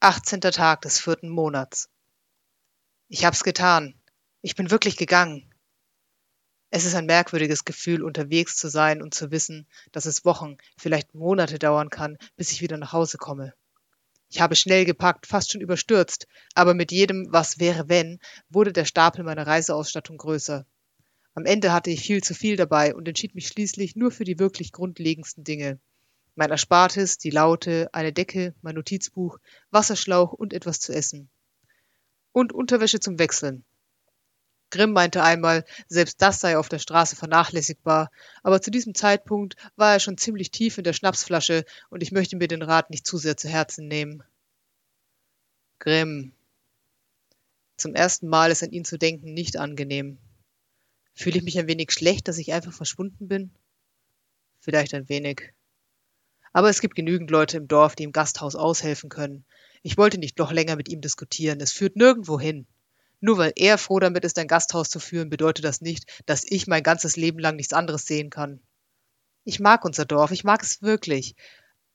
Achtzehnter Tag des vierten Monats. Ich hab's getan. Ich bin wirklich gegangen. Es ist ein merkwürdiges Gefühl, unterwegs zu sein und zu wissen, dass es Wochen, vielleicht Monate dauern kann, bis ich wieder nach Hause komme. Ich habe schnell gepackt, fast schon überstürzt, aber mit jedem Was wäre wenn wurde der Stapel meiner Reiseausstattung größer. Am Ende hatte ich viel zu viel dabei und entschied mich schließlich nur für die wirklich grundlegendsten Dinge, mein Erspartes, die Laute, eine Decke, mein Notizbuch, Wasserschlauch und etwas zu essen. Und Unterwäsche zum Wechseln. Grimm meinte einmal, selbst das sei auf der Straße vernachlässigbar, aber zu diesem Zeitpunkt war er schon ziemlich tief in der Schnapsflasche und ich möchte mir den Rat nicht zu sehr zu Herzen nehmen. Grimm. Zum ersten Mal ist an ihn zu denken nicht angenehm. Fühle ich mich ein wenig schlecht, dass ich einfach verschwunden bin? Vielleicht ein wenig. Aber es gibt genügend Leute im Dorf, die im Gasthaus aushelfen können. Ich wollte nicht noch länger mit ihm diskutieren. Es führt nirgendwo hin. Nur weil er froh damit ist, ein Gasthaus zu führen, bedeutet das nicht, dass ich mein ganzes Leben lang nichts anderes sehen kann. Ich mag unser Dorf, ich mag es wirklich.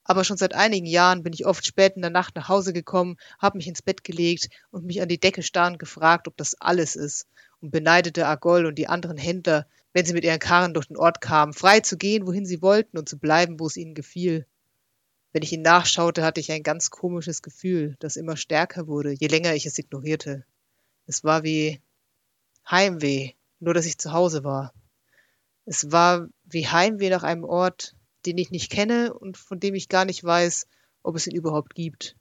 Aber schon seit einigen Jahren bin ich oft spät in der Nacht nach Hause gekommen, habe mich ins Bett gelegt und mich an die Decke starrend gefragt, ob das alles ist, und beneidete Argol und die anderen Händler, wenn sie mit ihren Karren durch den Ort kamen, frei zu gehen, wohin sie wollten und zu bleiben, wo es ihnen gefiel. Wenn ich ihn nachschaute, hatte ich ein ganz komisches Gefühl, das immer stärker wurde, je länger ich es ignorierte. Es war wie Heimweh, nur dass ich zu Hause war. Es war wie Heimweh nach einem Ort, den ich nicht kenne und von dem ich gar nicht weiß, ob es ihn überhaupt gibt.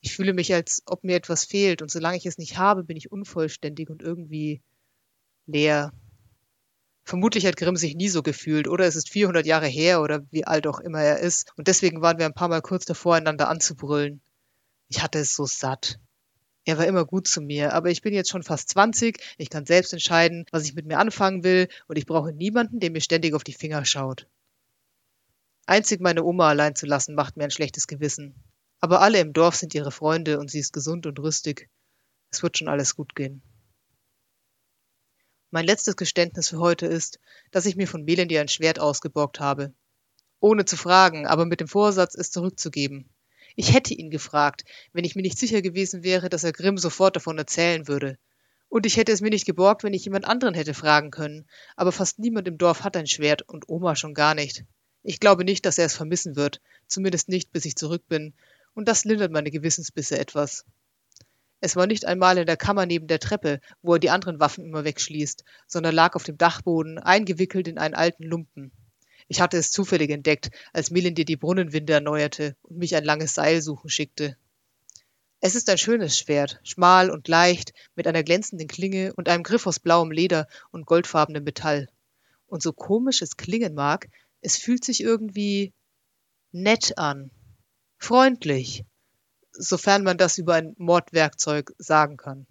Ich fühle mich, als ob mir etwas fehlt, und solange ich es nicht habe, bin ich unvollständig und irgendwie leer. Vermutlich hat Grimm sich nie so gefühlt, oder es ist 400 Jahre her oder wie alt auch immer er ist, und deswegen waren wir ein paar Mal kurz davor, einander anzubrüllen. Ich hatte es so satt. Er war immer gut zu mir, aber ich bin jetzt schon fast 20, ich kann selbst entscheiden, was ich mit mir anfangen will, und ich brauche niemanden, der mir ständig auf die Finger schaut. Einzig meine Oma allein zu lassen, macht mir ein schlechtes Gewissen. Aber alle im Dorf sind ihre Freunde und sie ist gesund und rüstig. Es wird schon alles gut gehen. Mein letztes Geständnis für heute ist, dass ich mir von Melendi ein Schwert ausgeborgt habe. Ohne zu fragen, aber mit dem Vorsatz, es zurückzugeben. Ich hätte ihn gefragt, wenn ich mir nicht sicher gewesen wäre, dass er Grimm sofort davon erzählen würde. Und ich hätte es mir nicht geborgt, wenn ich jemand anderen hätte fragen können. Aber fast niemand im Dorf hat ein Schwert und Oma schon gar nicht. Ich glaube nicht, dass er es vermissen wird, zumindest nicht, bis ich zurück bin, und das lindert meine Gewissensbisse etwas. Es war nicht einmal in der Kammer neben der Treppe, wo er die anderen Waffen immer wegschließt, sondern lag auf dem Dachboden, eingewickelt in einen alten Lumpen. Ich hatte es zufällig entdeckt, als Melindir die Brunnenwinde erneuerte und mich ein langes Seil suchen schickte. Es ist ein schönes Schwert, schmal und leicht, mit einer glänzenden Klinge und einem Griff aus blauem Leder und goldfarbenem Metall. Und so komisch es klingen mag, es fühlt sich irgendwie nett an, freundlich, sofern man das über ein Mordwerkzeug sagen kann.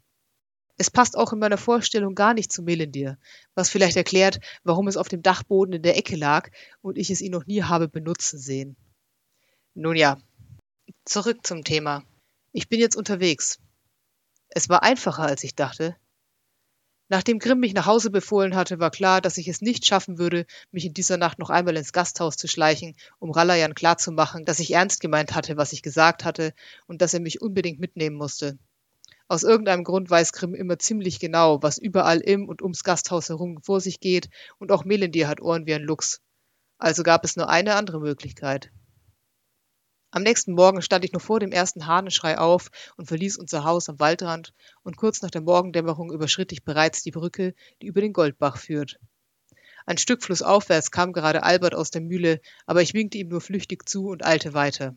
Es passt auch in meiner Vorstellung gar nicht zu Melindir, was vielleicht erklärt, warum es auf dem Dachboden in der Ecke lag und ich es ihn noch nie habe benutzen sehen. Nun ja, zurück zum Thema. Ich bin jetzt unterwegs. Es war einfacher, als ich dachte. Nachdem Grimm mich nach Hause befohlen hatte, war klar, dass ich es nicht schaffen würde, mich in dieser Nacht noch einmal ins Gasthaus zu schleichen, um Ralayan klarzumachen, dass ich ernst gemeint hatte, was ich gesagt hatte, und dass er mich unbedingt mitnehmen musste. Aus irgendeinem Grund weiß Grimm immer ziemlich genau, was überall im und ums Gasthaus herum vor sich geht, und auch Melindir hat Ohren wie ein Luchs. Also gab es nur eine andere Möglichkeit. Am nächsten Morgen stand ich noch vor dem ersten Hahnenschrei auf und verließ unser Haus am Waldrand, und kurz nach der Morgendämmerung überschritt ich bereits die Brücke, die über den Goldbach führt. Ein Stück flussaufwärts kam gerade Albert aus der Mühle, aber ich winkte ihm nur flüchtig zu und eilte weiter.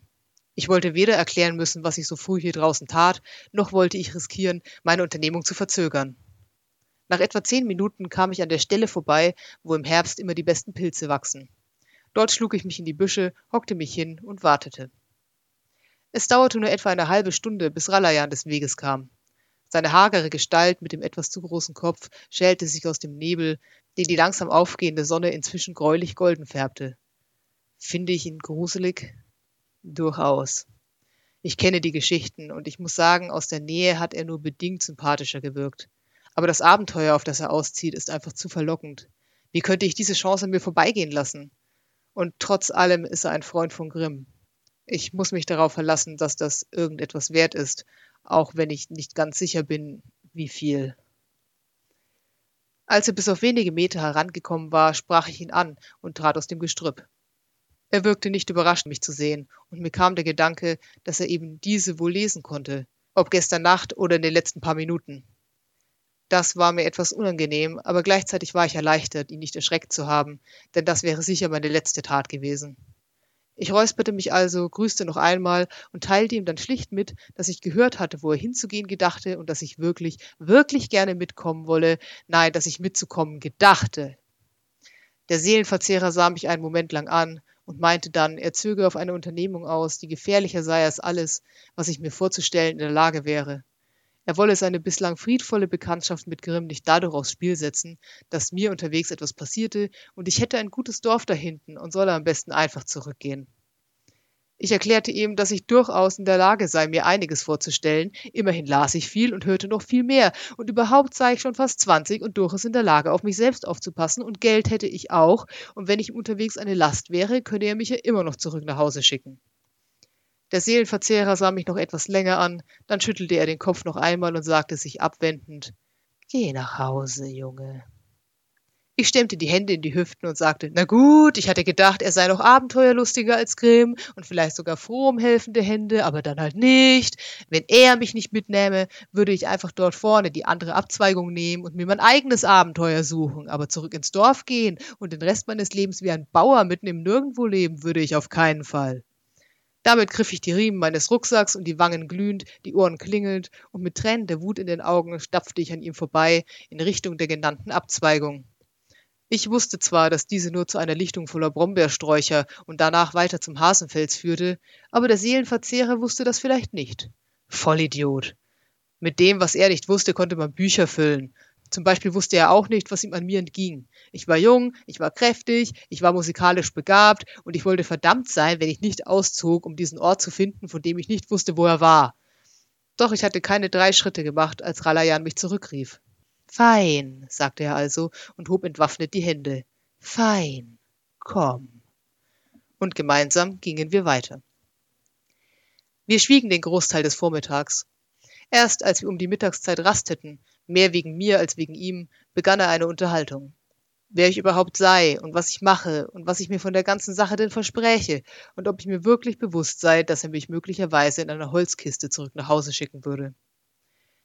Ich wollte weder erklären müssen, was ich so früh hier draußen tat, noch wollte ich riskieren, meine Unternehmung zu verzögern. Nach etwa zehn Minuten kam ich an der Stelle vorbei, wo im Herbst immer die besten Pilze wachsen. Dort schlug ich mich in die Büsche, hockte mich hin und wartete. Es dauerte nur etwa eine halbe Stunde, bis Ralayan des Weges kam. Seine hagere Gestalt mit dem etwas zu großen Kopf schälte sich aus dem Nebel, den die langsam aufgehende Sonne inzwischen gräulich golden färbte. Finde ich ihn gruselig? Durchaus. Ich kenne die Geschichten und ich muss sagen, aus der Nähe hat er nur bedingt sympathischer gewirkt. Aber das Abenteuer, auf das er auszieht, ist einfach zu verlockend. Wie könnte ich diese Chance an mir vorbeigehen lassen? Und trotz allem ist er ein Freund von Grimm. Ich muss mich darauf verlassen, dass das irgendetwas wert ist, auch wenn ich nicht ganz sicher bin, wie viel. Als er bis auf wenige Meter herangekommen war, sprach ich ihn an und trat aus dem Gestrüpp. Er wirkte nicht überrascht, mich zu sehen, und mir kam der Gedanke, dass er eben diese wohl lesen konnte, ob gestern Nacht oder in den letzten paar Minuten. Das war mir etwas unangenehm, aber gleichzeitig war ich erleichtert, ihn nicht erschreckt zu haben, denn das wäre sicher meine letzte Tat gewesen. Ich räusperte mich also, grüßte noch einmal und teilte ihm dann schlicht mit, dass ich gehört hatte, wo er hinzugehen gedachte und dass ich wirklich, wirklich gerne mitkommen wolle, nein, dass ich mitzukommen gedachte. Der Seelenverzehrer sah mich einen Moment lang an und meinte dann, er zöge auf eine Unternehmung aus, die gefährlicher sei als alles, was ich mir vorzustellen in der Lage wäre. Er wolle seine bislang friedvolle Bekanntschaft mit Grimm nicht dadurch aufs Spiel setzen, dass mir unterwegs etwas passierte und ich hätte ein gutes Dorf da hinten und solle am besten einfach zurückgehen. Ich erklärte ihm, dass ich durchaus in der Lage sei, mir einiges vorzustellen. Immerhin las ich viel und hörte noch viel mehr. Und überhaupt sei ich schon fast zwanzig und durchaus in der Lage, auf mich selbst aufzupassen. Und Geld hätte ich auch. Und wenn ich unterwegs eine Last wäre, könne er mich ja immer noch zurück nach Hause schicken. Der Seelenverzehrer sah mich noch etwas länger an, dann schüttelte er den Kopf noch einmal und sagte sich abwendend Geh nach Hause, Junge. Ich stemmte die Hände in die Hüften und sagte, na gut, ich hatte gedacht, er sei noch abenteuerlustiger als Grimm und vielleicht sogar froh um helfende Hände, aber dann halt nicht. Wenn er mich nicht mitnähme, würde ich einfach dort vorne die andere Abzweigung nehmen und mir mein eigenes Abenteuer suchen, aber zurück ins Dorf gehen und den Rest meines Lebens wie ein Bauer mitten im Nirgendwo leben, würde ich auf keinen Fall. Damit griff ich die Riemen meines Rucksacks und die Wangen glühend, die Ohren klingelnd, und mit Tränen der Wut in den Augen stapfte ich an ihm vorbei in Richtung der genannten Abzweigung. Ich wusste zwar, dass diese nur zu einer Lichtung voller Brombeersträucher und danach weiter zum Hasenfels führte, aber der Seelenverzehrer wusste das vielleicht nicht. Vollidiot. Mit dem, was er nicht wusste, konnte man Bücher füllen, zum Beispiel wusste er auch nicht, was ihm an mir entging. Ich war jung, ich war kräftig, ich war musikalisch begabt und ich wollte verdammt sein, wenn ich nicht auszog, um diesen Ort zu finden, von dem ich nicht wusste, wo er war. Doch ich hatte keine drei Schritte gemacht, als Ralayan mich zurückrief. Fein, sagte er also und hob entwaffnet die Hände. Fein, komm. Und gemeinsam gingen wir weiter. Wir schwiegen den Großteil des Vormittags. Erst als wir um die Mittagszeit rasteten, mehr wegen mir als wegen ihm, begann er eine Unterhaltung. Wer ich überhaupt sei und was ich mache und was ich mir von der ganzen Sache denn verspräche und ob ich mir wirklich bewusst sei, dass er mich möglicherweise in einer Holzkiste zurück nach Hause schicken würde.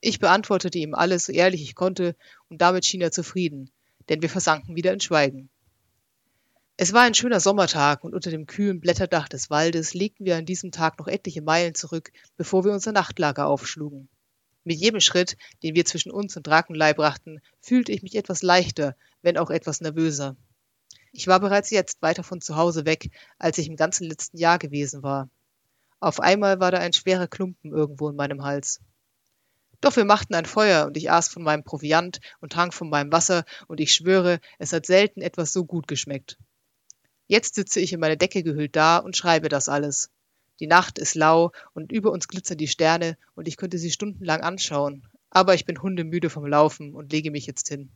Ich beantwortete ihm alles so ehrlich ich konnte und damit schien er zufrieden, denn wir versanken wieder in Schweigen. Es war ein schöner Sommertag und unter dem kühlen Blätterdach des Waldes legten wir an diesem Tag noch etliche Meilen zurück, bevor wir unser Nachtlager aufschlugen. Mit jedem Schritt, den wir zwischen uns und Drakenlei brachten, fühlte ich mich etwas leichter, wenn auch etwas nervöser. Ich war bereits jetzt weiter von zu Hause weg, als ich im ganzen letzten Jahr gewesen war. Auf einmal war da ein schwerer Klumpen irgendwo in meinem Hals. Doch wir machten ein Feuer und ich aß von meinem Proviant und trank von meinem Wasser und ich schwöre, es hat selten etwas so gut geschmeckt. Jetzt sitze ich in meine Decke gehüllt da und schreibe das alles. Die Nacht ist lau und über uns glitzern die Sterne und ich könnte sie stundenlang anschauen. Aber ich bin hundemüde vom Laufen und lege mich jetzt hin.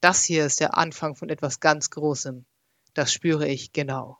Das hier ist der Anfang von etwas ganz Großem. Das spüre ich genau.